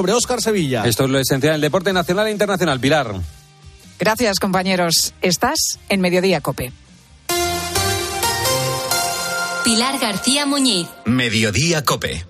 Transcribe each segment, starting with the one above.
sobre Óscar Sevilla. Esto es lo esencial del deporte nacional e internacional. Pilar. Gracias, compañeros. Estás en Mediodía Cope. Pilar García Muñiz. Mediodía Cope.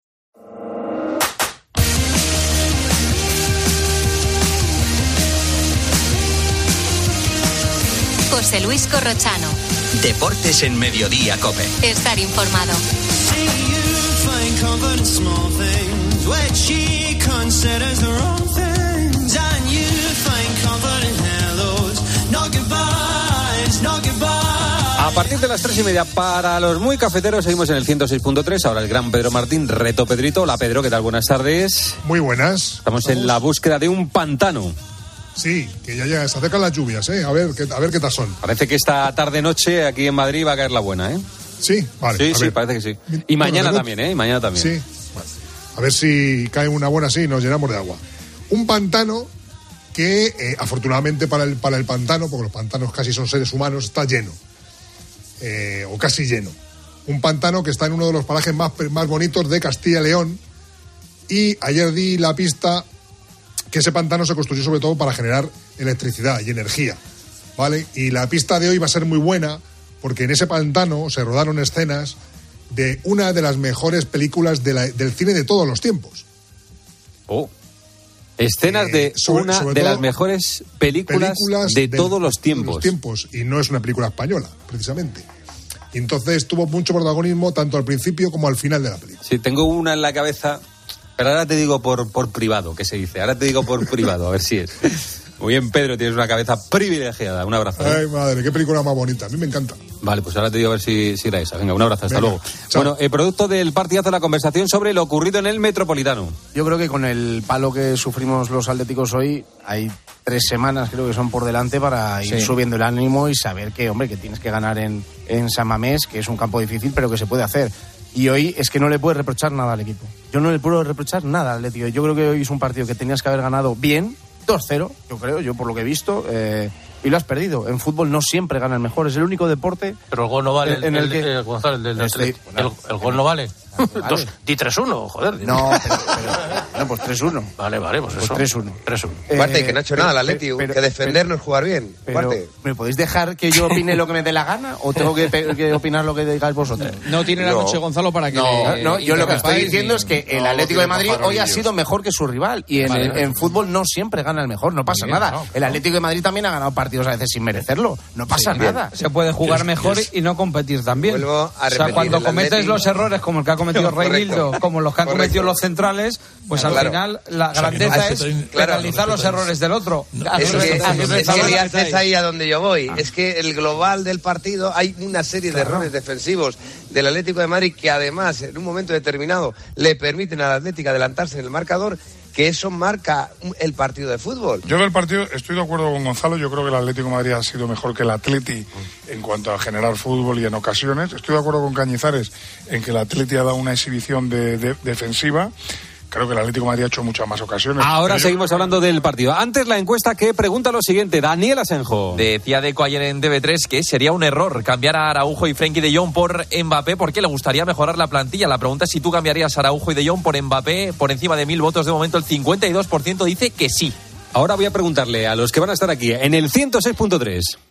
José Luis Corrochano. Deportes en Mediodía Cope. Estar informado. A partir de las tres y media, para los muy cafeteros, seguimos en el 106.3. Ahora el gran Pedro Martín, reto Pedrito. Hola Pedro, ¿qué tal? Buenas tardes. Muy buenas. Estamos en la búsqueda de un pantano. Sí, que ya llega, se acercan las lluvias, ¿eh? A ver, qué, a ver qué tal son. Parece que esta tarde-noche aquí en Madrid va a caer la buena, ¿eh? Sí, vale. Sí, sí, ver. parece que sí. Y mañana Bueno, también, ¿eh? Y mañana también. Sí, vale. A ver si cae una buena así y nos llenamos de agua. Un pantano que, eh, afortunadamente para el, para el pantano, porque los pantanos casi son seres humanos, está lleno. Eh, o casi lleno. Un pantano que está en uno de los parajes más, más bonitos de Castilla y León. Y ayer di la pista que ese pantano se construyó sobre todo para generar electricidad y energía. ¿Vale? Y la pista de hoy va a ser muy buena porque en ese pantano se rodaron escenas de una de las mejores películas de la- del cine de todos los tiempos. Oh. Escenas Eh, de sobre- una sobre de las mejores películas, de todos los tiempos. los tiempos. Y no es una película española, precisamente. Entonces tuvo mucho protagonismo tanto al principio como al final de la película. Sí, tengo una en la cabeza, pero ahora te digo por, por privado, ¿qué se dice? Ahora te digo por privado, a ver si es. Muy bien, Pedro, tienes una cabeza privilegiada. Un abrazo. ¿eh? Ay, madre, qué película más bonita. A mí me encanta. Vale, pues ahora te digo a ver si, si era esa. Venga, un abrazo, hasta Venga, luego. chao. Bueno, el producto del partidazo, la conversación sobre lo ocurrido en el Metropolitano. Yo creo que con el palo que sufrimos los atléticos hoy, hay tres semanas creo que son por delante para ir Sí. subiendo el ánimo y saber que, hombre, que tienes que ganar en, en San Mamés, que es un campo difícil, pero que se puede hacer. Y hoy es que no le puedes reprochar nada al equipo. Yo no le puedo reprochar nada al Atlético. Yo creo que hoy es un partido que tenías que haber ganado bien, 2-0, yo creo, yo por lo que he visto, eh, y lo has perdido. En fútbol no siempre gana el mejor, es el único deporte Pero el gol no vale. En- el el, que- el- Gonzalo, el del Estoy- el gol no vale. Vale. Dos, di 3-1, joder. di- No, pero, pero- no, pues 3-1. Vale, vale, pues Pues eso. 3-1. 3-1. Aparte, que no ha hecho pero- nada el Atleti, que defender no es jugar bien. Pero, Aparte. ¿Me podéis dejar que yo opine lo que me dé la gana o tengo que, opinar lo que digáis vosotros? No tiene la No. noche Gonzalo para que. No, le no, yo lo que estoy diciendo ni- es que el Atlético de Madrid hoy ha sido mejor que su rival y en, Vale, en- vale. en fútbol no siempre gana el mejor, no pasa bien, nada. no, El Atlético de Madrid también ha ganado partidos a veces sin merecerlo, no pasa nada. Se puede jugar mejor y no competir también. O sea, cuando cometes los errores como el que ha cometido. Reinildo, como los que han Correcto. cometido los centrales, pues al Claro. final la O sea, que no grandeza es penalizar los errores del otro. Es es que haces ahí a donde yo voy. Es que el global del partido hay una serie de errores defensivos del Atlético de Madrid que además en un momento determinado le permiten al Atlético adelantarse en el marcador, que eso marca el partido de fútbol. Yo del partido estoy de acuerdo con Gonzalo. Yo creo que el Atlético Madrid ha sido mejor que el Atleti en cuanto a generar fútbol y en ocasiones. Estoy de acuerdo con Cañizares en que el Atleti ha dado una exhibición de- de- defensiva. Creo que el Atlético de Madrid ha hecho muchas más ocasiones. Ahora seguimos hablando del partido. Antes la encuesta que pregunta lo siguiente, Daniel Asenjo. Decía Deco ayer en DB3 que sería un error cambiar a Araujo y Frenkie de Jong por Mbappé porque le gustaría mejorar la plantilla. La pregunta es si tú cambiarías a Araujo y de Jong por Mbappé por encima de mil votos. De momento el 52% dice que sí. Ahora voy a preguntarle a los que van a estar aquí en el 106.3.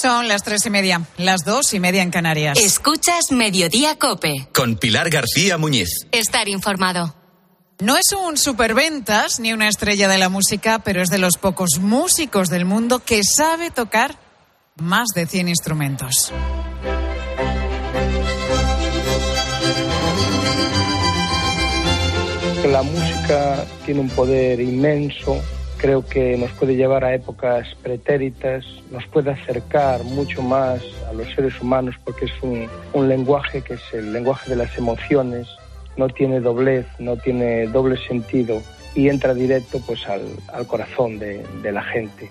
Son las tres y media, las dos y media en Canarias. Escuchas Mediodía Cope. Con Pilar García Muñiz. Estar informado. No es un superventas ni una estrella de la música, pero es de los pocos músicos del mundo que sabe tocar más de 100 instrumentos. La música tiene un poder inmenso, creo que nos puede llevar a épocas pretéritas, nos puede acercar mucho más a los seres humanos porque es un, un lenguaje que es el lenguaje de las emociones, no tiene doblez, no tiene doble sentido y entra directo pues al, al corazón de, de la gente.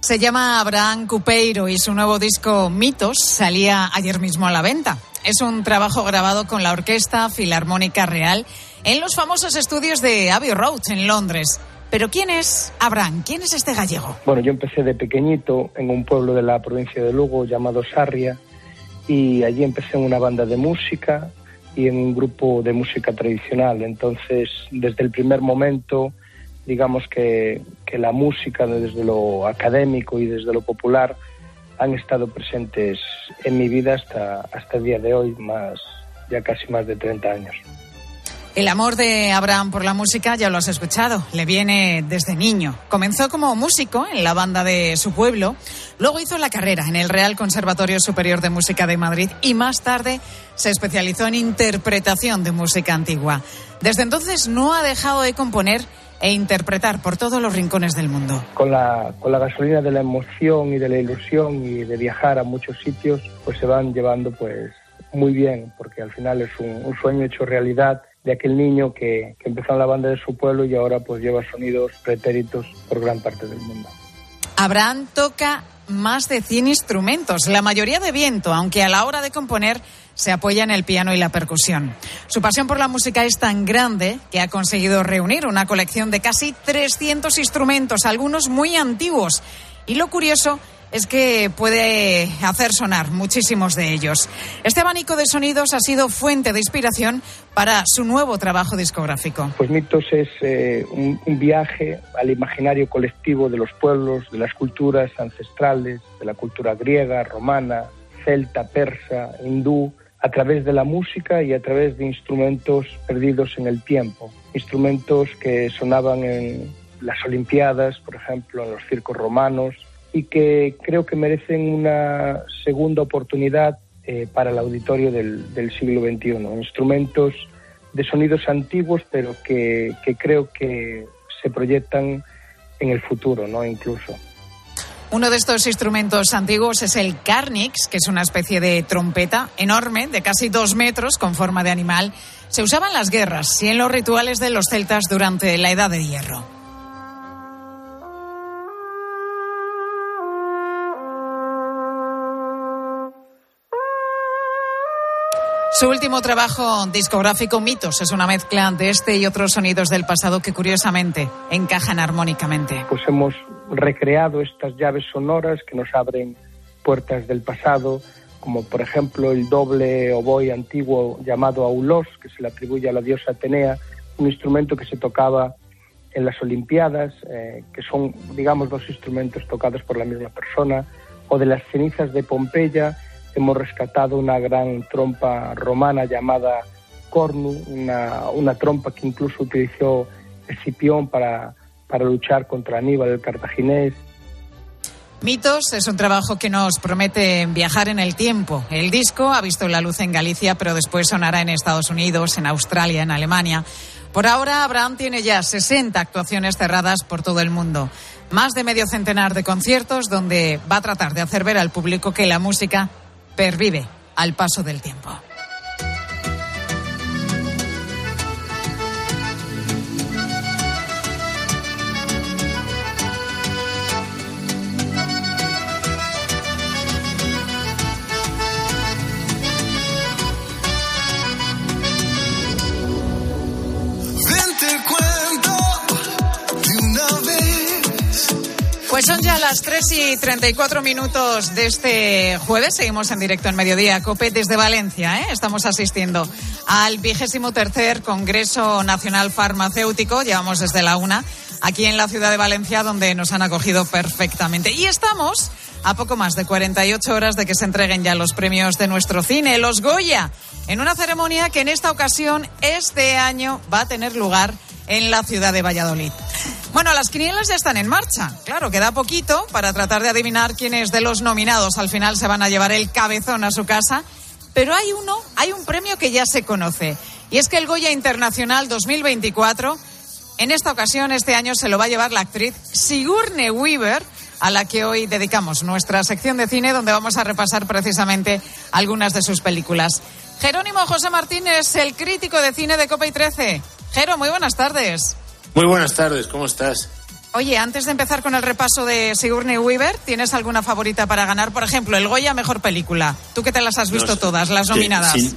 Se llama Abraham Cupeiro y su nuevo disco Mitos salía ayer mismo a la venta. Es un trabajo grabado con la Orquesta Filarmónica Real en los famosos estudios de Abbey Road en Londres. Pero ¿quién es Abraham? ¿Quién es este gallego? Bueno, yo empecé de pequeñito en un pueblo de la provincia de Lugo llamado Sarria y allí empecé en una banda de música y en un grupo de música tradicional. Entonces, desde el primer momento, digamos que, que la música desde lo académico y desde lo popular han estado presentes en mi vida hasta, hasta el día de hoy, más ya casi más de 30 años. El amor de Abraham por la música ya lo has escuchado, le viene desde niño. Comenzó como músico en la banda de su pueblo, luego hizo la carrera en el Real Conservatorio Superior de Música de Madrid y más tarde se especializó en interpretación de música antigua. Desde entonces no ha dejado de componer e interpretar por todos los rincones del mundo. Con la, con la gasolina de la emoción y de la ilusión y de viajar a muchos sitios, pues se van llevando pues muy bien, porque al final es un, un sueño hecho realidad de aquel niño que, que, empezó en la banda de su pueblo y ahora pues lleva sonidos pretéritos por gran parte del mundo. Abraham toca más de 100 instrumentos, la mayoría de viento, aunque a la hora de componer se apoya en el piano y la percusión. Su pasión por la música es tan grande que ha conseguido reunir una colección de casi 300 instrumentos, algunos muy antiguos. Y lo curioso es que puede hacer sonar muchísimos de ellos. Este abanico de sonidos ha sido fuente de inspiración para su nuevo trabajo discográfico. Pues Mitos es eh, un, un, viaje al imaginario colectivo de los pueblos, de las culturas ancestrales, de la cultura griega, romana, celta, persa, hindú, a través de la música y a través de instrumentos perdidos en el tiempo. Instrumentos que sonaban en las Olimpiadas, por ejemplo, en los circos romanos, y que creo que merecen una segunda oportunidad eh, para el auditorio del, siglo XXI. Instrumentos de sonidos antiguos, pero que, que, creo que se proyectan en el futuro, ¿no? Incluso. Uno de estos instrumentos antiguos es el carnix, que es una especie de trompeta enorme, de casi dos metros, con forma de animal. Se usaba en las guerras y en los rituales de los celtas durante la Edad de Hierro. Su último trabajo discográfico, Mitos, es una mezcla de este y otros sonidos del pasado que curiosamente encajan armónicamente. Pues hemos recreado estas llaves sonoras que nos abren puertas del pasado, como por ejemplo el doble oboe antiguo llamado aulos, que se le atribuye a la diosa Atenea, un instrumento que se tocaba en las Olimpiadas, eh, que son, digamos, dos instrumentos tocados por la misma persona, o de las cenizas de Pompeya, hemos rescatado una gran trompa romana llamada cornu, una, una trompa que incluso utilizó Escipión para, para luchar contra Aníbal el cartaginés. Mitos es un trabajo que nos promete viajar en el tiempo. El disco ha visto la luz en Galicia, pero después sonará en Estados Unidos, en Australia, en Alemania. Por ahora, Abraham tiene ya 60 actuaciones cerradas por todo el mundo. Más de medio centenar de conciertos donde va a tratar de hacer ver al público que la música pervive al paso del tiempo. Son ya las 3 y 34 minutos de este jueves. Seguimos en directo en Mediodía Cope desde Valencia. ¿eh? Estamos asistiendo al vigésimo tercer Congreso Nacional Farmacéutico. Llevamos desde la una aquí en la ciudad de Valencia, donde nos han acogido perfectamente. Y estamos a poco más de 48 horas de que se entreguen ya los premios de nuestro cine, los Goya, en una ceremonia que en esta ocasión, este año, va a tener lugar en la ciudad de Valladolid. Bueno, las quinielas ya están en marcha. Claro, queda poquito para tratar de adivinar quiénes de los nominados al final se van a llevar el cabezón a su casa. Pero hay uno, hay un premio que ya se conoce. Y es que el Goya Internacional 2024, en esta ocasión, este año, se lo va a llevar la actriz Sigourney Weaver, a la que hoy dedicamos nuestra sección de cine, donde vamos a repasar precisamente algunas de sus películas. Jerónimo José Martínez, el crítico de cine de Copa y 13. Jero, muy buenas tardes. Muy buenas tardes, ¿cómo estás? Oye, antes de empezar con el repaso de Sigourney Weaver, ¿tienes alguna favorita para ganar? Por ejemplo, el Goya Mejor Película. Tú que te las has visto No todas, las nominadas. Sin,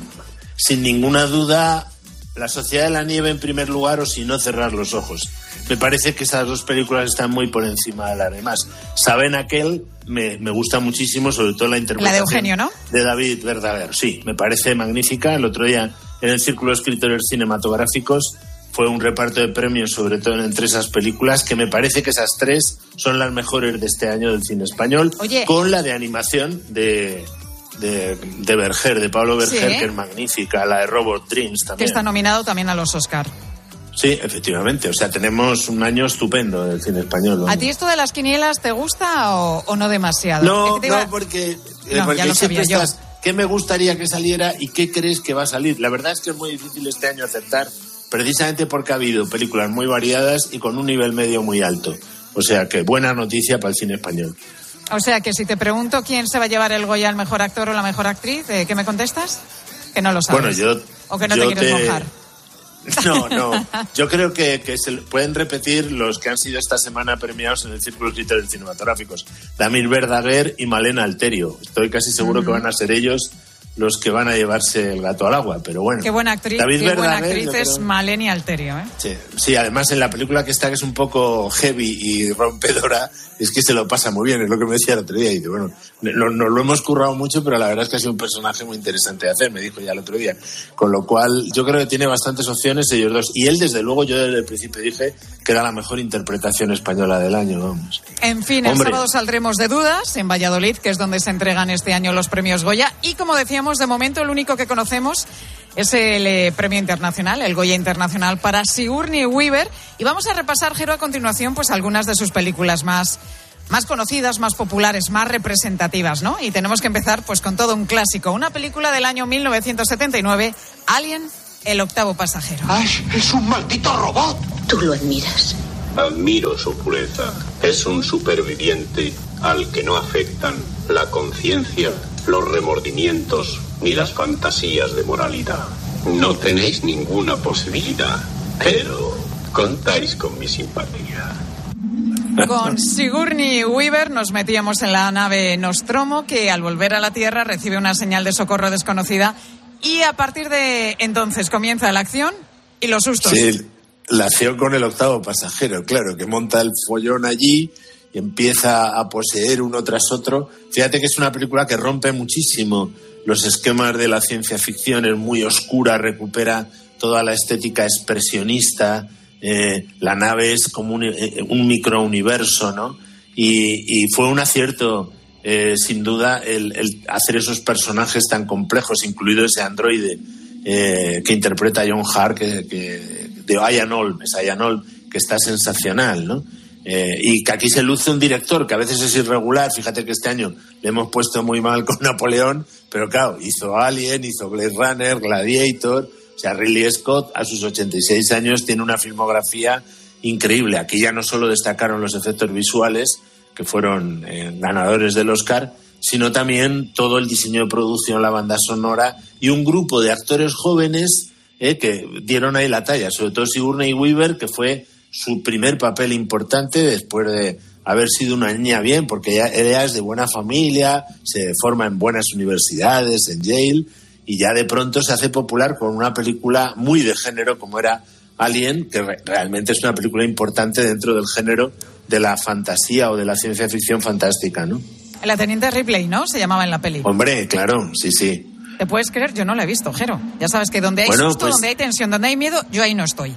sin ninguna duda, La Sociedad de la Nieve en primer lugar o si no cerrar los ojos. Me parece que esas dos películas están muy por encima de las demás. Saben aquel, me, me gusta muchísimo, sobre todo la interpretación La de Eugenio, ¿no? de David Verdaguer. Sí, me parece magnífica. El otro día en el Círculo de Escritores Cinematográficos fue un reparto de premios, sobre todo entre esas películas, que me parece que esas tres son las mejores de este año del cine español, Oye. con la de animación de, de, de Berger, de Pablo Berger, Sí. que es magnífica, la de Robot Dreams Que también. está nominado también a los Oscar. Sí, efectivamente. O sea, tenemos un año estupendo del cine español. ¿A ti esto de las quinielas te gusta o, o no demasiado? No, Es que te iba- no, porque, eh, No, porque ya lo siempre sabía yo. estás, ¿qué me gustaría que saliera y qué crees que va a salir? La verdad es que es muy difícil este año acertar, precisamente porque ha habido películas muy variadas y con un nivel medio muy alto. O sea que buena noticia para el cine español. O sea, que si te pregunto quién se va a llevar el Goya al mejor actor o la mejor actriz, ¿eh, ¿qué me contestas? Que no lo sabes. Bueno, yo. O que no te quieres mojar. No, no. Yo creo que, que se pueden repetir los que han sido esta semana premiados en el Círculo de Cinematográficos. Damir Verdaguer y Malena Alterio. Estoy casi seguro que van a ser ellos los que van a llevarse el gato al agua, pero bueno. Qué buena actriz, David qué buena Verdaguer, actriz es Maleni Alterio, ¿eh? Sí, sí, además en la película que está, que es un poco heavy y rompedora, es que se lo pasa muy bien, es lo que me decía el otro día. Y dice, bueno, no- nos lo hemos currado mucho, pero la verdad es que ha sido un personaje muy interesante de hacer, me dijo ya el otro día. Con lo cual, yo creo que tiene bastantes opciones ellos dos. Y él, desde luego, yo desde el principio dije que era la mejor interpretación española del año, vamos. En fin, el Hombre. sábado saldremos de dudas en Valladolid, que es donde se entregan este año los premios Goya. Y como decíamos, de momento el único que conocemos es el eh, premio internacional, el Goya Internacional para Sigourney Weaver. Y vamos a repasar, Jero, a continuación, pues algunas de sus películas más, más conocidas, más populares, más representativas, ¿no? Y tenemos que empezar pues con todo un clásico, una película del año 1979, Alien, el octavo pasajero. Ash es un maldito robot. Tú lo admiras. Admiro su pureza. Es un superviviente al que no afectan la conciencia, los remordimientos ni las fantasías de moralidad. No tenéis ninguna posibilidad, pero contáis con mi simpatía. Con Sigourney Weaver nos metíamos en la nave Nostromo, que al volver a la Tierra recibe una señal de socorro desconocida y a partir de entonces comienza la acción y los sustos. Sí, la acción con el octavo pasajero, claro, que monta el follón allí empieza a poseer uno tras otro. Fíjate que es una película que rompe muchísimo los esquemas de la ciencia ficción, es muy oscura, recupera toda la estética expresionista, eh, la nave es como un, eh, un microuniverso, ¿no? Y, fue un acierto, eh, sin duda, el, hacer esos personajes tan complejos, incluido ese androide eh, que interpreta John Hart, que, de Ian Holm, es Ian Holm, que está sensacional, ¿no? Eh, y que aquí se luce un director que a veces es irregular. Fíjate que este año le hemos puesto muy mal con Napoleón, pero claro, hizo Alien, hizo Blade Runner, Gladiator. O sea, Ridley Scott a sus 86 años tiene una filmografía increíble. Aquí ya no solo destacaron los efectos visuales, que fueron eh, ganadores del Oscar, sino también todo el diseño de producción, la banda sonora y un grupo de actores jóvenes eh, que dieron ahí la talla, sobre todo Sigourney Weaver, que fue su primer papel importante después de haber sido una niña bien, porque ella, ella es de buena familia, se forma en buenas universidades, en Yale, y ya de pronto se hace popular con una película muy de género como era Alien, que re- realmente es una película importante dentro del género de la fantasía o de la ciencia ficción fantástica, ¿no? La teniente Ripley, ¿no? Se llamaba en la peli. Hombre, claro, sí, sí. ¿Te puedes creer? Yo no la he visto, Jero. Ya sabes que donde hay Bueno, susto, pues- donde hay tensión, donde hay miedo, yo ahí no estoy.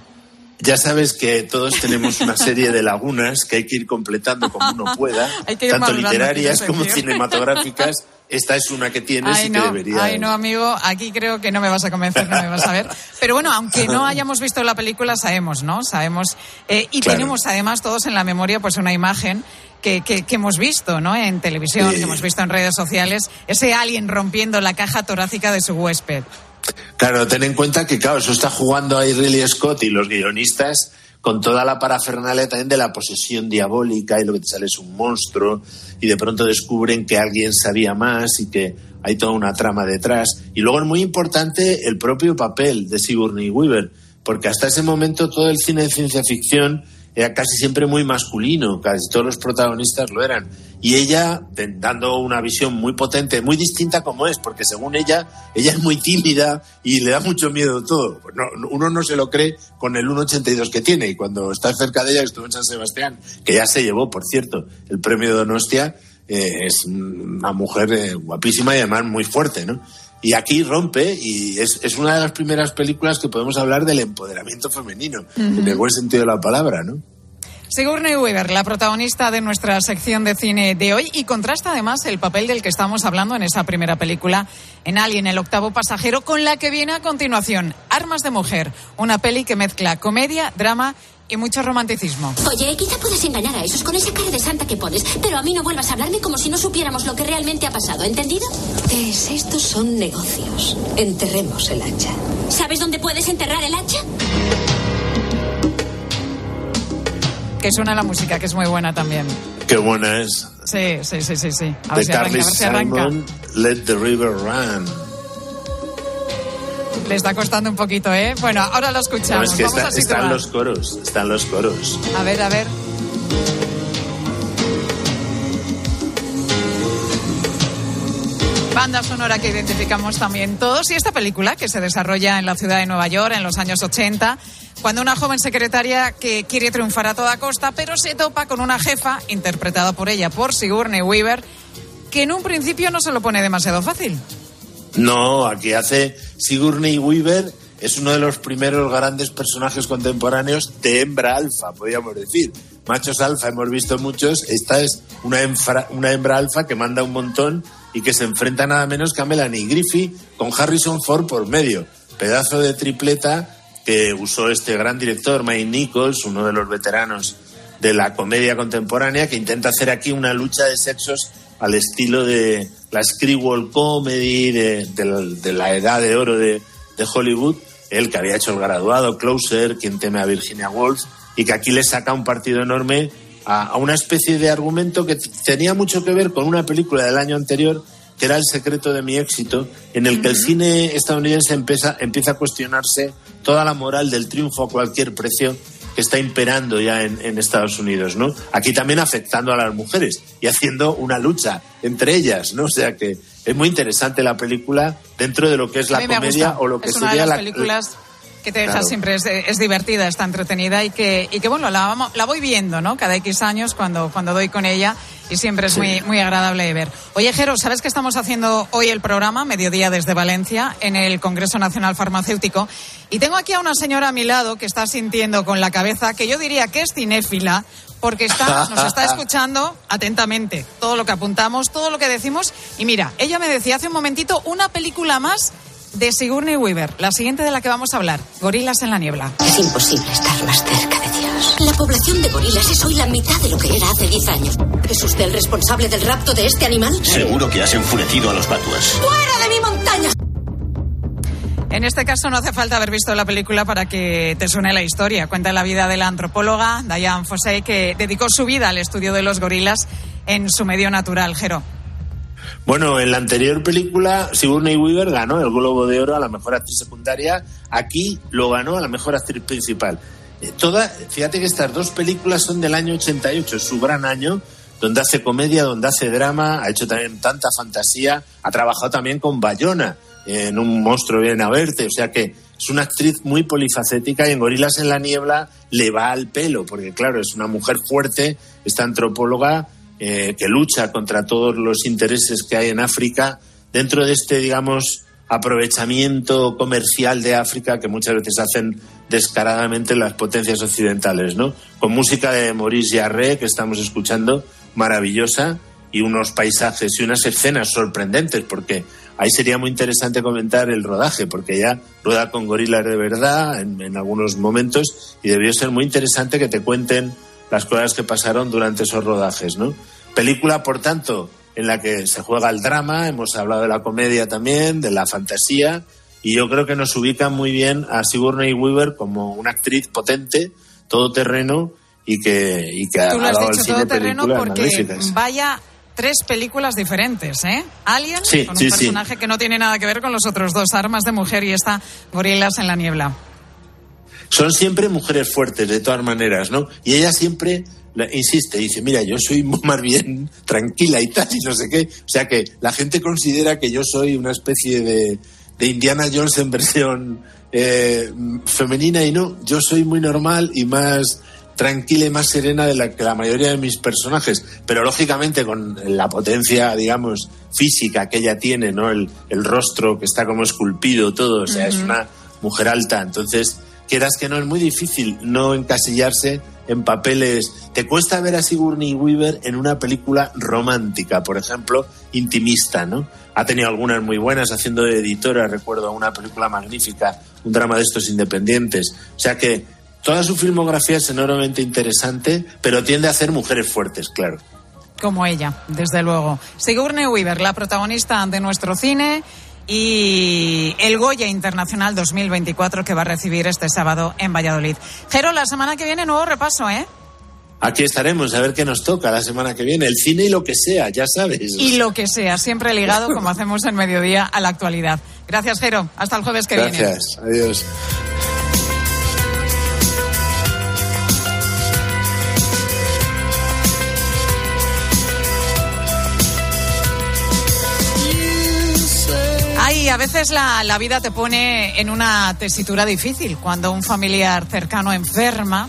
Ya sabes que todos tenemos una serie de lagunas que hay que ir completando como uno pueda, tanto literarias como cinematográficas. Esta es una que tienes Ay y que debería. ay no, amigo, aquí creo que no me vas a convencer, no me vas a ver. Pero bueno, aunque no hayamos visto la película, sabemos, ¿no? Sabemos. eh, y Claro. tenemos además todos en la memoria pues una imagen que, que, que hemos visto, ¿no? En televisión, Sí. que hemos visto en redes sociales, ese alien rompiendo la caja torácica de su huésped. Claro, ten en cuenta que, claro, eso está jugando ahí Ridley Scott y los guionistas con toda la parafernalia también de la posesión diabólica y lo que te sale es un monstruo y de pronto descubren que alguien sabía más y que hay toda una trama detrás. Y luego es muy importante el propio papel de Sigourney Weaver, porque hasta ese momento todo el cine de ciencia ficción era casi siempre muy masculino, casi todos los protagonistas lo eran. Y ella, dando una visión muy potente, muy distinta como es, porque según ella, ella es muy tímida y le da mucho miedo todo. Pues no, uno no se lo cree con el 1,82 que tiene. Y cuando estás cerca de ella, estuvo en San Sebastián, que ya se llevó, por cierto, el premio de Donostia, eh, es una mujer eh, guapísima y además muy fuerte, ¿no? Y aquí rompe y es, es una de las primeras películas que podemos hablar del empoderamiento femenino, en el buen sentido de la palabra, ¿no? Sigourney Weaver, la protagonista de nuestra sección de cine de hoy, y contrasta además el papel del que estamos hablando en esa primera película, en Alien, el octavo pasajero, con la que viene a continuación, Armas de Mujer, una peli que mezcla comedia, drama y mucho romanticismo. Oye, quizá puedas engañar a esos con esa cara de santa que pones, pero a mí no vuelvas a hablarme como si no supiéramos lo que realmente ha pasado, ¿entendido? Tess, estos son negocios. Enterremos el hacha. ¿Sabes dónde puedes enterrar el hacha? Que suena la música, que es muy buena también. Qué buena es. Sí, sí, sí, sí, sí. A ver De si arranca, a Carly ver si arranca. Simon, Let the River Run. Le está costando un poquito, ¿eh? Bueno, ahora lo No, escuchamos. es que Vamos está- a situar. están los coros, están los coros. A ver, a ver. Banda sonora que identificamos también todos. Y esta película, que se desarrolla en la ciudad de Nueva York en los años 80, cuando una joven secretaria que quiere triunfar a toda costa, pero se topa con una jefa, interpretada por ella, por Sigourney Weaver, que en un principio no se lo pone demasiado fácil. No, aquí hace Sigourney Weaver, es uno de los primeros grandes personajes contemporáneos de hembra alfa, podríamos decir. Machos alfa hemos visto muchos, esta es una, enfra- una hembra alfa que manda un montón y que se enfrenta nada menos que a Melanie Griffith con Harrison Ford por medio. Pedazo de tripleta que usó este gran director, Mike Nichols, uno de los veteranos de la comedia contemporánea, que intenta hacer aquí una lucha de sexos al estilo de la screwball comedy, de, de la, de la edad de oro de, de Hollywood, él que había hecho el graduado, Closer, quien teme a Virginia Woolf, y que aquí le saca un partido enorme a, a una especie de argumento que tenía mucho que ver con una película del año anterior, que era El secreto de mi éxito, en el que el cine estadounidense empieza, empieza a cuestionarse toda la moral del triunfo a cualquier precio que está imperando ya en, en Estados Unidos, ¿no? Aquí también afectando a las mujeres y haciendo una lucha entre ellas, ¿no? O sea que es muy interesante la película dentro de lo que es la comedia gusta. o lo que es una de sería las la películas que te deja Claro. siempre es, es divertida, está entretenida y que, y que bueno, la, vamos- la voy viendo, ¿no? Cada X años cuando, cuando doy con ella y siempre es Sí. muy, muy agradable de ver. Oye, Jero, ¿sabes que estamos haciendo hoy el programa, Mediodía desde Valencia, en el Congreso Nacional Farmacéutico? Y tengo aquí a una señora a mi lado que está sintiendo con la cabeza que yo diría que es cinéfila, porque está, nos está escuchando atentamente todo lo que apuntamos, todo lo que decimos. Y mira, ella me decía hace un momentito una película más de Sigourney Weaver, la siguiente de la que vamos a hablar, Gorilas en la niebla. Es imposible estar más cerca de Dios. La población de gorilas es hoy la mitad de lo que era hace 10 años. ¿Es usted el responsable del rapto de este animal? Seguro que has enfurecido a los batuas. ¡Fuera de mi montaña! En este caso no hace falta haber visto la película para que te suene la historia. Cuenta la vida de la antropóloga Diane Fossey, que dedicó su vida al estudio de los gorilas en su medio natural, Jero. Bueno, en la anterior película, Sigourney Weaver ganó el Globo de Oro a la mejor actriz secundaria. Aquí lo ganó a la mejor actriz principal. Eh, Toda, fíjate que estas dos películas son del año 88, es su gran año, donde hace comedia, donde hace drama, ha hecho también tanta fantasía, ha trabajado también con Bayona en Un monstruo viene a verte, o sea que es una actriz muy polifacética y en Gorilas en la niebla le va al pelo, porque claro, es una mujer fuerte, esta antropóloga eh, que lucha contra todos los intereses que hay en África dentro de este, digamos, aprovechamiento comercial de África que muchas veces hacen descaradamente las potencias occidentales, ¿no? Con música de Maurice Jarre que estamos escuchando, maravillosa, y unos paisajes y unas escenas sorprendentes, porque ahí sería muy interesante comentar el rodaje, porque ya rueda con gorilas de verdad en, en algunos momentos y debió ser muy interesante que te cuenten las cosas que pasaron durante esos rodajes, ¿no? Película, por tanto, en la que se juega el drama, hemos hablado de la comedia también, de la fantasía, y yo creo que nos ubica muy bien a Sigourney Weaver como una actriz potente, todoterreno, y que, y que ha Tú lo has dado al dicho cine todo terreno películas porque magníficas. vaya tres películas diferentes, ¿eh? Alien, Sí, con un sí, sí. personaje que no tiene nada que ver con los otros dos, Armas de Mujer y esta Gorilas en la Niebla. Son siempre mujeres fuertes, de todas maneras, ¿no? Y ella siempre insiste, dice, mira, yo soy más bien tranquila y tal, y no sé qué. O sea que la gente considera que yo soy una especie de, de Indiana Jones en versión eh, femenina y no, yo soy muy normal y más tranquila y más serena de la que la mayoría de mis personajes, pero lógicamente con la potencia, digamos, física que ella tiene, ¿no? El, el rostro que está como esculpido, todo, o sea, es una mujer alta, entonces quieras que no es muy difícil no encasillarse en papeles. Te cuesta ver a Sigourney Weaver en una película romántica, por ejemplo, intimista, ¿no? Ha tenido algunas muy buenas haciendo de editora, recuerdo una película magnífica, un drama de estos independientes. O sea que toda su filmografía es enormemente interesante, pero tiende a hacer mujeres fuertes, claro. Como ella, desde luego. Sigourney Weaver, la protagonista de nuestro cine y el Goya Internacional 2024 que va a recibir este sábado en Valladolid. Jero, la semana que viene nuevo repaso, ¿eh? Aquí estaremos a ver qué nos toca la semana que viene. El cine y lo que sea, ya sabes. Y lo que sea, siempre ligado, como hacemos en mediodía, a la actualidad. Gracias, Jero. Hasta el jueves que viene. Gracias. Adiós. Veces la, la vida te pone en una tesitura difícil cuando un familiar cercano enferma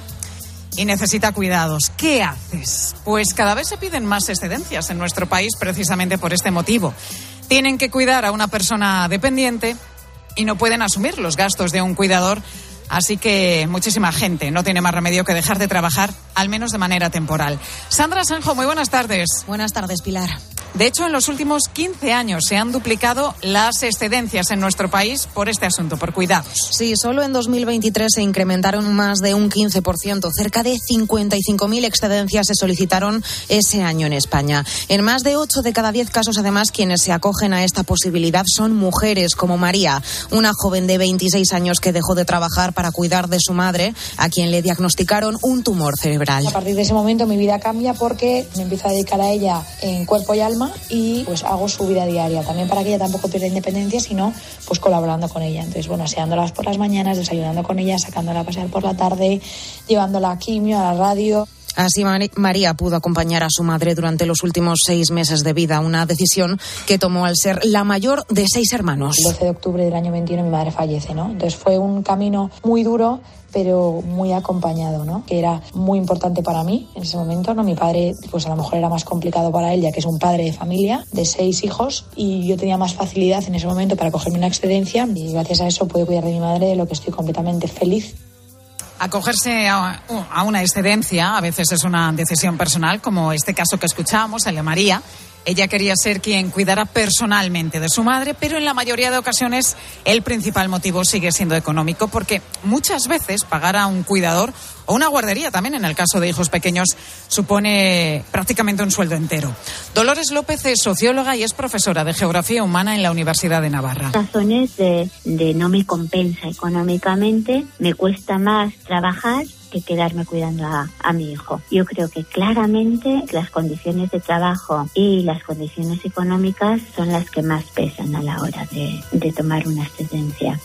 y necesita cuidados. ¿Qué haces? Pues cada vez se piden más excedencias en nuestro país precisamente por este motivo. Tienen que cuidar a una persona dependiente y no pueden asumir los gastos de un cuidador. Así que muchísima gente no tiene más remedio que dejar de trabajar, al menos de manera temporal. Sandra Sanjo, muy buenas tardes. Buenas tardes, Pilar. De hecho, en los últimos 15 años se han duplicado las excedencias en nuestro país por este asunto, por cuidados. Sí, solo en 2023 se incrementaron más de un 15%. Cerca de 55.000 excedencias se solicitaron ese año en España. En más de 8 de cada 10 casos, además, quienes se acogen a esta posibilidad son mujeres, como María, una joven de 26 años que dejó de trabajar para cuidar de su madre, a quien le diagnosticaron un tumor cerebral. A partir de ese momento mi vida cambia porque me empiezo a dedicar a ella en cuerpo y alma y pues hago su vida diaria. También para que ella tampoco pierda independencia, sino pues colaborando con ella. Entonces, bueno, aseándolas por las mañanas, desayunando con ella, sacándola a pasear por la tarde, llevándola a quimio, a la radio. Así María pudo acompañar a su madre durante los últimos seis meses de vida, una decisión que tomó al ser la mayor de seis hermanos. El 12 de octubre del año 21 mi madre fallece, ¿no? Entonces fue un camino muy duro pero muy acompañado, ¿no? Que era muy importante para mí en ese momento, ¿no? Mi padre, pues a lo mejor era más complicado para él, ya que es un padre de familia de seis hijos, y yo tenía más facilidad en ese momento para cogerme una excedencia, y gracias a eso pude cuidar de mi madre, de lo que estoy completamente feliz. Acogerse a, una excedencia a veces es una decisión personal, como este caso que escuchábamos, el María. Ella quería ser quien cuidara personalmente de su madre, pero en la mayoría de ocasiones el principal motivo sigue siendo económico, porque muchas veces pagar a un cuidador o una guardería, también en el caso de hijos pequeños, supone prácticamente un sueldo entero. Dolores López es socióloga y es profesora de Geografía Humana en la Universidad de Navarra. razones de, de no me compensa económicamente, me cuesta más trabajar que quedarme cuidando a, a mi hijo. Yo creo que claramente las condiciones de trabajo y las condiciones económicas son las que más pesan a la hora de, de tomar una excedencia.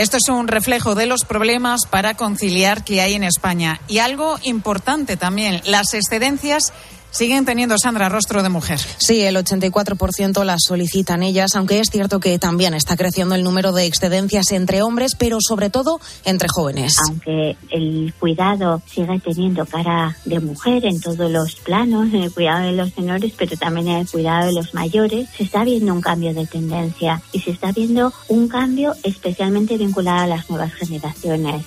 Esto es un reflejo de los problemas para conciliar que hay en España. Y algo importante también, las excedencias siguen teniendo, Sandra, rostro de mujer. Sí, el 84% las solicitan ellas, aunque es cierto que también está creciendo el número de excedencias entre hombres, pero sobre todo entre jóvenes. Aunque el cuidado sigue teniendo cara de mujer en todos los planos, en el cuidado de los menores, pero también en el cuidado de los mayores, se está viendo un cambio de tendencia y se está viendo un cambio especialmente vinculado a las nuevas generaciones.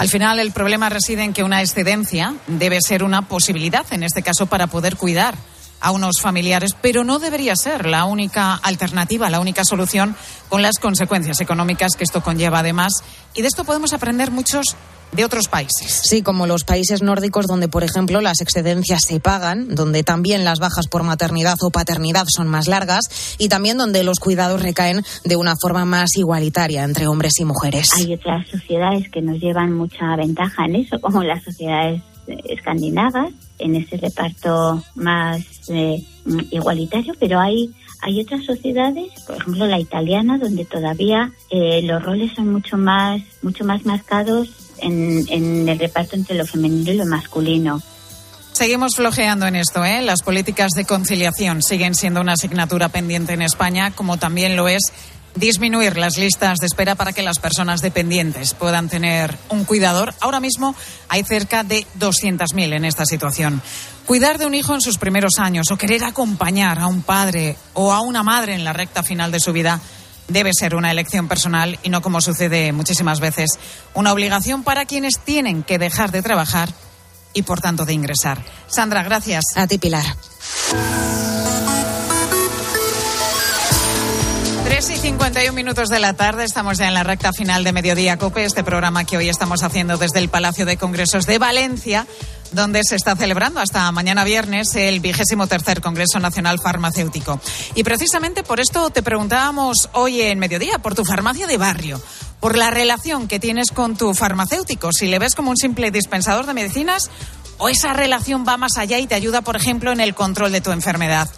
Al final, el problema reside en que una excedencia debe ser una posibilidad, en este caso, para poder cuidar a unos familiares, pero no debería ser la única alternativa, la única solución con las consecuencias económicas que esto conlleva además. Y de esto podemos aprender muchos de otros países. Sí, como los países nórdicos donde, por ejemplo, las excedencias se pagan, donde también las bajas por maternidad o paternidad son más largas y también donde los cuidados recaen de una forma más igualitaria entre hombres y mujeres. Hay otras sociedades que nos llevan mucha ventaja en eso, como las sociedades eh, escandinavas, en ese reparto más eh, igualitario, pero hay hay otras sociedades, por ejemplo la italiana, donde todavía eh, los roles son mucho más mucho más marcados en, el reparto entre lo femenino y lo masculino. Seguimos flojeando en esto, ¿eh? Las políticas de conciliación siguen siendo una asignatura pendiente en España, como también lo es disminuir las listas de espera para que las personas dependientes puedan tener un cuidador. Ahora mismo hay cerca de 200.000 en esta situación. Cuidar de un hijo en sus primeros años o querer acompañar a un padre o a una madre en la recta final de su vida debe ser una elección personal y no como sucede muchísimas veces, una obligación para quienes tienen que dejar de trabajar y por tanto de ingresar. Sandra, gracias. A ti, Pilar. 3 y 51 minutos de la tarde, estamos ya en la recta final de Mediodía Cope, este programa que hoy estamos haciendo desde el Palacio de Congresos de Valencia, donde se está celebrando hasta mañana viernes el vigésimo tercer Congreso Nacional Farmacéutico. Y precisamente por esto te preguntábamos hoy en Mediodía, por tu farmacia de barrio, por la relación que tienes con tu farmacéutico, si le ves como un simple dispensador de medicinas o esa relación va más allá y te ayuda, por ejemplo, en el control de tu enfermedad.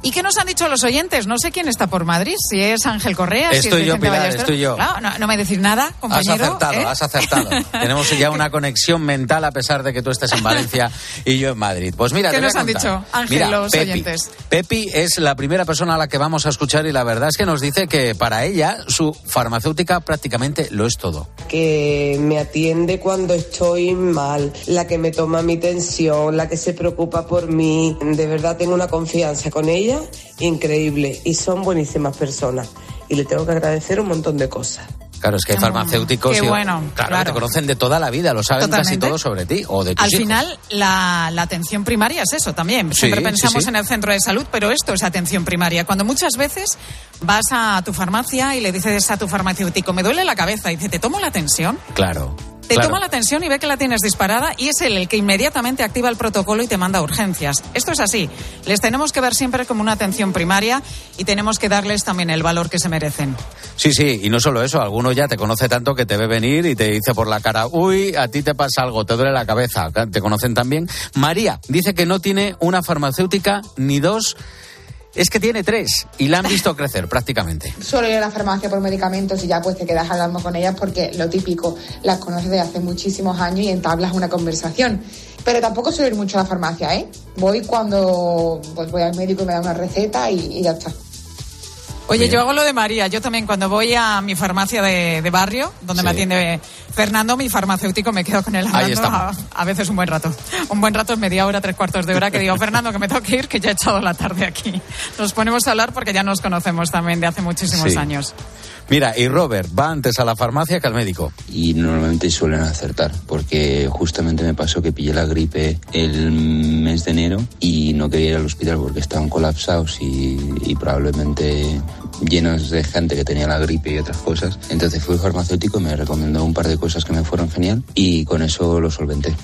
¿Y qué nos han dicho los oyentes? No sé quién está por Madrid, si es Ángel Correa, si Estoy es yo, Vicente Pilar, Ballester. estoy yo. Claro, no, no me decís nada, Has compañero. acertado, ¿eh? has acertado. Tenemos ya una conexión mental a pesar de que tú estés en Valencia y yo en Madrid. Pues mira, ¿Qué te voy nos a han dicho, Ángel, Mira, los Pepi. oyentes? Pepi es la primera persona a la que vamos a escuchar y la verdad es que nos dice que para ella su farmacéutica prácticamente lo es todo. que me atiende cuando estoy mal, la que me toma mi tensión, la que se preocupa por mí. De verdad tengo una confianza con ella increíble y son buenísimas personas. Y le tengo que agradecer un montón de cosas. Claro, es que hay farmacéuticos Qué y- bueno, claro, claro. te conocen de toda la vida, lo saben casi todo sobre ti o de tus Al hijos. final, la, la atención primaria es eso también. Siempre sí, pensamos sí. en el centro de salud, pero esto es atención primaria. Cuando muchas veces vas a tu farmacia y le dices a tu farmacéutico, me duele la cabeza, y dice, ¿te tomo la tensión? Claro. Te claro. toma la tensión y ve que la tienes disparada y es él el que inmediatamente activa el protocolo y te manda a urgencias. Esto es así. Les tenemos que ver siempre como una atención primaria y tenemos que darles también el valor que se merecen. Sí, sí, y no solo eso, alguno ya te conoce tanto que te ve venir y te dice por la cara, uy, a ti te pasa algo, te duele la cabeza, te conocen también. María dice que no tiene una farmacéutica ni dos, es que tiene tres y la han visto crecer prácticamente. Suelo ir a la farmacia por medicamentos y ya pues te quedas hablando con ellas porque lo típico, las conoces de hace muchísimos años y entablas una conversación. Pero tampoco suelo ir mucho a la farmacia, ¿eh? Voy cuando pues voy al médico y me da una receta y ya está. Oye, yo hago lo de María. Yo también cuando voy a mi farmacia de, de barrio, donde me atiende Fernando, mi farmacéutico, me quedo con él hablando a, a veces un buen rato. Un buen rato es media hora, tres cuartos de hora, que digo, Fernando, que me tengo que ir, que ya he echado la tarde aquí. Nos ponemos a hablar porque ya nos conocemos también de hace muchísimos Sí. años. Mira, y Robert va antes a la farmacia que al médico. y normalmente suelen acertar porque justamente me pasó que pillé la gripe el mes de enero y no quería ir al hospital porque estaban colapsados y, probablemente llenos de gente que tenía la gripe y otras cosas. Entonces fui farmacéutico me recomendó un par de cosas que me fueron genial y con eso lo solventé.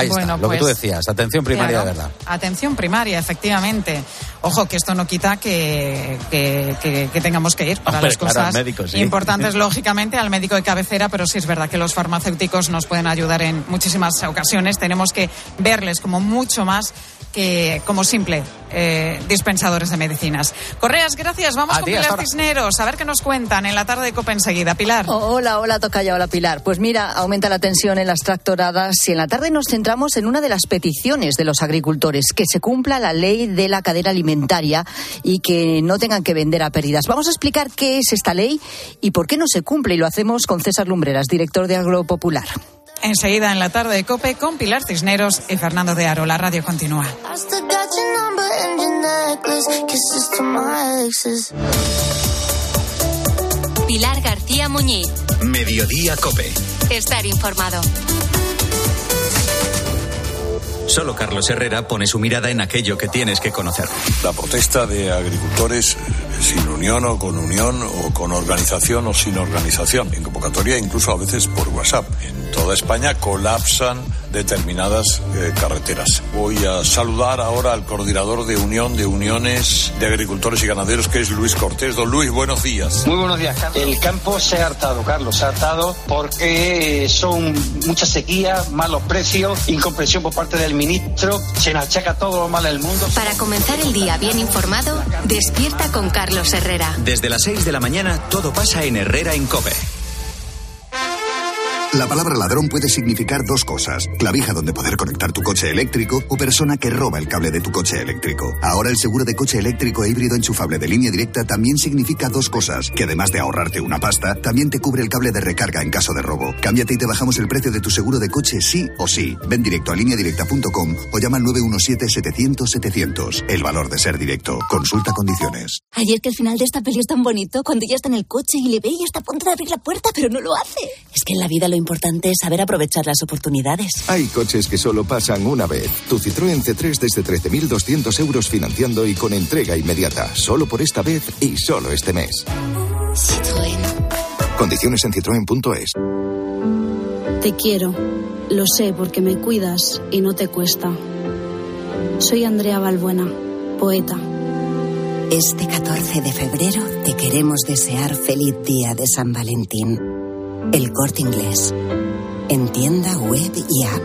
Ahí Bueno, está, lo que pues, tú decías, atención primaria Claro. de verdad. Atención primaria, efectivamente. Ojo, que esto no quita que, que, que- que tengamos que ir para Hombre, las cosas al médico, sí. importantes, lógicamente, al médico de cabecera, pero sí es verdad que los farmacéuticos nos pueden ayudar en muchísimas ocasiones. Tenemos que verles como mucho más que como simple eh, dispensadores de medicinas. Correas, gracias. Vamos A con Pilar ahora. Cisneros, a ver qué nos cuentan en la tarde de Copa enseguida. Pilar. Hola, hola, toca ya, hola Pilar. Pues mira, aumenta la tensión en las tractoradas y en la tarde nos centramos centramos en una de las peticiones de los agricultores, que se cumpla la ley de la cadena alimentaria y que no tengan que vender a pérdidas. Vamos a explicar qué es esta ley y por qué no se cumple y lo hacemos con César Lumbreras, director de Agropopular. Enseguida en la tarde de COPE con Pilar Cisneros y Fernando de Aro. La radio continúa. Pilar García Muñiz. Mediodía Cope. Estar informado. Solo Carlos Herrera pone su mirada en aquello que tienes que conocer. La protesta de agricultores sin unión o con unión o con organización o sin organización. En convocatoria incluso a veces por WhatsApp. En toda España colapsan determinadas eh, carreteras. Voy a saludar ahora al coordinador de Unión de Uniones de Agricultores y Ganaderos, que es Luis Cortés. Don Luis, buenos días. Muy buenos días, Carlos. El campo se ha hartado, Carlos, se ha hartado porque son mucha sequía, malos precios, incomprensión por parte del ministro, se nos achaca todo lo malo del mundo. Para comenzar el día bien informado, despierta con Carlos Herrera. Desde las 6 de la mañana todo pasa en Herrera en Cope. La palabra ladrón puede significar dos cosas. Clavija donde poder conectar tu coche eléctrico o persona que roba el cable de tu coche eléctrico. Ahora el seguro de coche eléctrico e híbrido enchufable de línea directa también significa dos cosas. Que además de ahorrarte una pasta, también te cubre el cable de recarga en caso de robo. Cámbiate y te bajamos el precio de tu seguro de coche sí o sí. Ven directo a lineadirecta.com o llama al 917-700-700. El valor de ser directo. Consulta condiciones. Ayer que el final de esta peli es tan bonito, cuando ya está en el coche y le ve y está a punto de abrir la puerta, pero no lo hace. Es que en la vida lo importante es saber aprovechar las oportunidades. Hay coches que solo pasan una vez. Tu Citroën C3 desde 13.200 euros financiando y con entrega inmediata. Solo por esta vez y solo este mes. Citroën. Condiciones en citroen.es. Te quiero. Lo sé porque me cuidas y no te cuesta. Soy Andrea Balbuena, poeta. Este 14 de febrero te queremos desear feliz día de San Valentín. El corte inglés. En tienda web y app.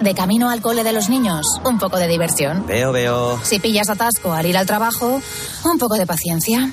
De camino al cole de los niños, un poco de diversión. Veo, veo. Si pillas atasco al ir al trabajo, un poco de paciencia.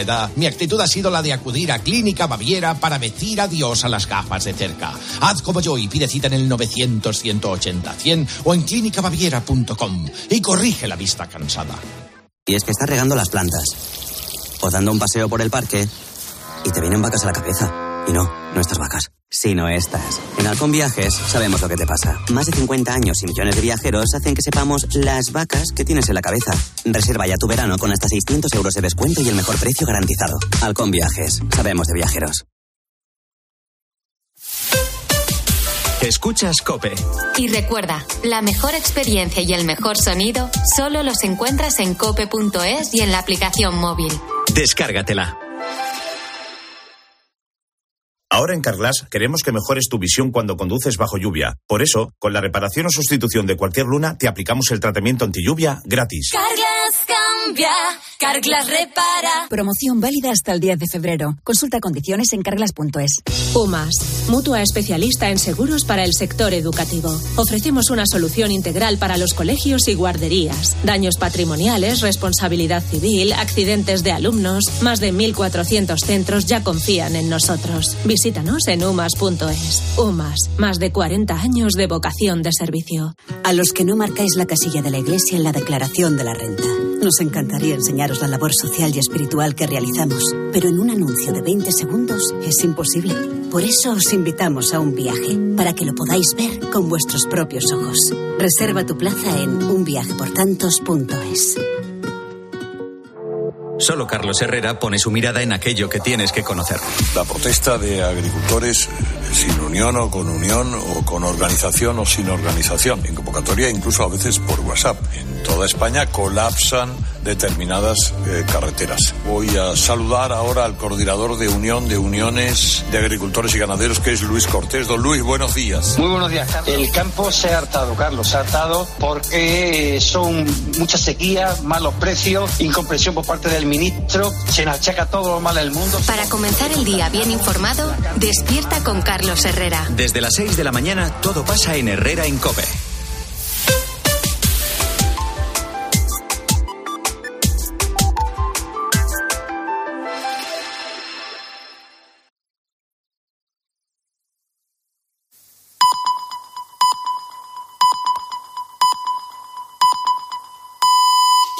mi actitud ha sido la de acudir a Clínica Baviera para decir adiós a las gafas de cerca. Haz como yo y pide cita en el 900-180-100 o en clínicabaviera.com y corrige la vista cansada. Y es que está regando las plantas, o dando un paseo por el parque, y te vienen vacas a la cabeza. Y no, no estas vacas, sino estas. En Halcón Viajes sabemos lo que te pasa. Más de 50 años y millones de viajeros hacen que sepamos las vacas que tienes en la cabeza. Reserva ya tu verano con hasta 600 euros de descuento y el mejor precio garantizado. Halcón Viajes, sabemos de viajeros. Escuchas Cope. Y recuerda, la mejor experiencia y el mejor sonido solo los encuentras en cope.es y en la aplicación móvil. Descárgatela. Ahora en Carglass queremos que mejores tu visión cuando conduces bajo lluvia. Por eso, con la reparación o sustitución de cualquier luna, te aplicamos el tratamiento anti lluvia gratis. Carglass cambia, Carglass repara. Promoción válida hasta el 10 de febrero. Consulta condiciones en carglass.es. UMAS, mutua especialista en seguros para el sector educativo. Ofrecemos una solución integral para los colegios y guarderías. Daños patrimoniales, responsabilidad civil, accidentes de alumnos. Más de 1.400 centros ya confían en nosotros. Visítanos en umas.es. UMAS, más de 40 años de vocación de servicio. A los que no marcáis la casilla de la Iglesia en la declaración de la renta. Nos encantaría enseñaros la labor social y espiritual que realizamos, pero en un anuncio de 20 segundos es imposible. Por eso os invitamos a un viaje, para que lo podáis ver con vuestros propios ojos. Reserva tu plaza en unviajeportantos.es. Solo Carlos Herrera pone su mirada en aquello que tienes que conocer. La protesta de agricultores sin unión o con unión o con organización o sin organización. En convocatoria incluso a veces por WhatsApp. En toda España colapsan determinadas eh, carreteras. Voy a saludar ahora al coordinador de Unión de Uniones de Agricultores y Ganaderos, que es Luis Cortés. Don Luis, buenos días. Muy buenos días, Carlos. El campo se ha hartado, Carlos, se ha hartado porque son mucha sequía, malos precios, incomprensión por parte del ministro, se nos achaca todo lo mal del mundo. Para comenzar el día bien informado, despierta con Herrera. Desde las 6 de la mañana todo pasa en Herrera en Cope.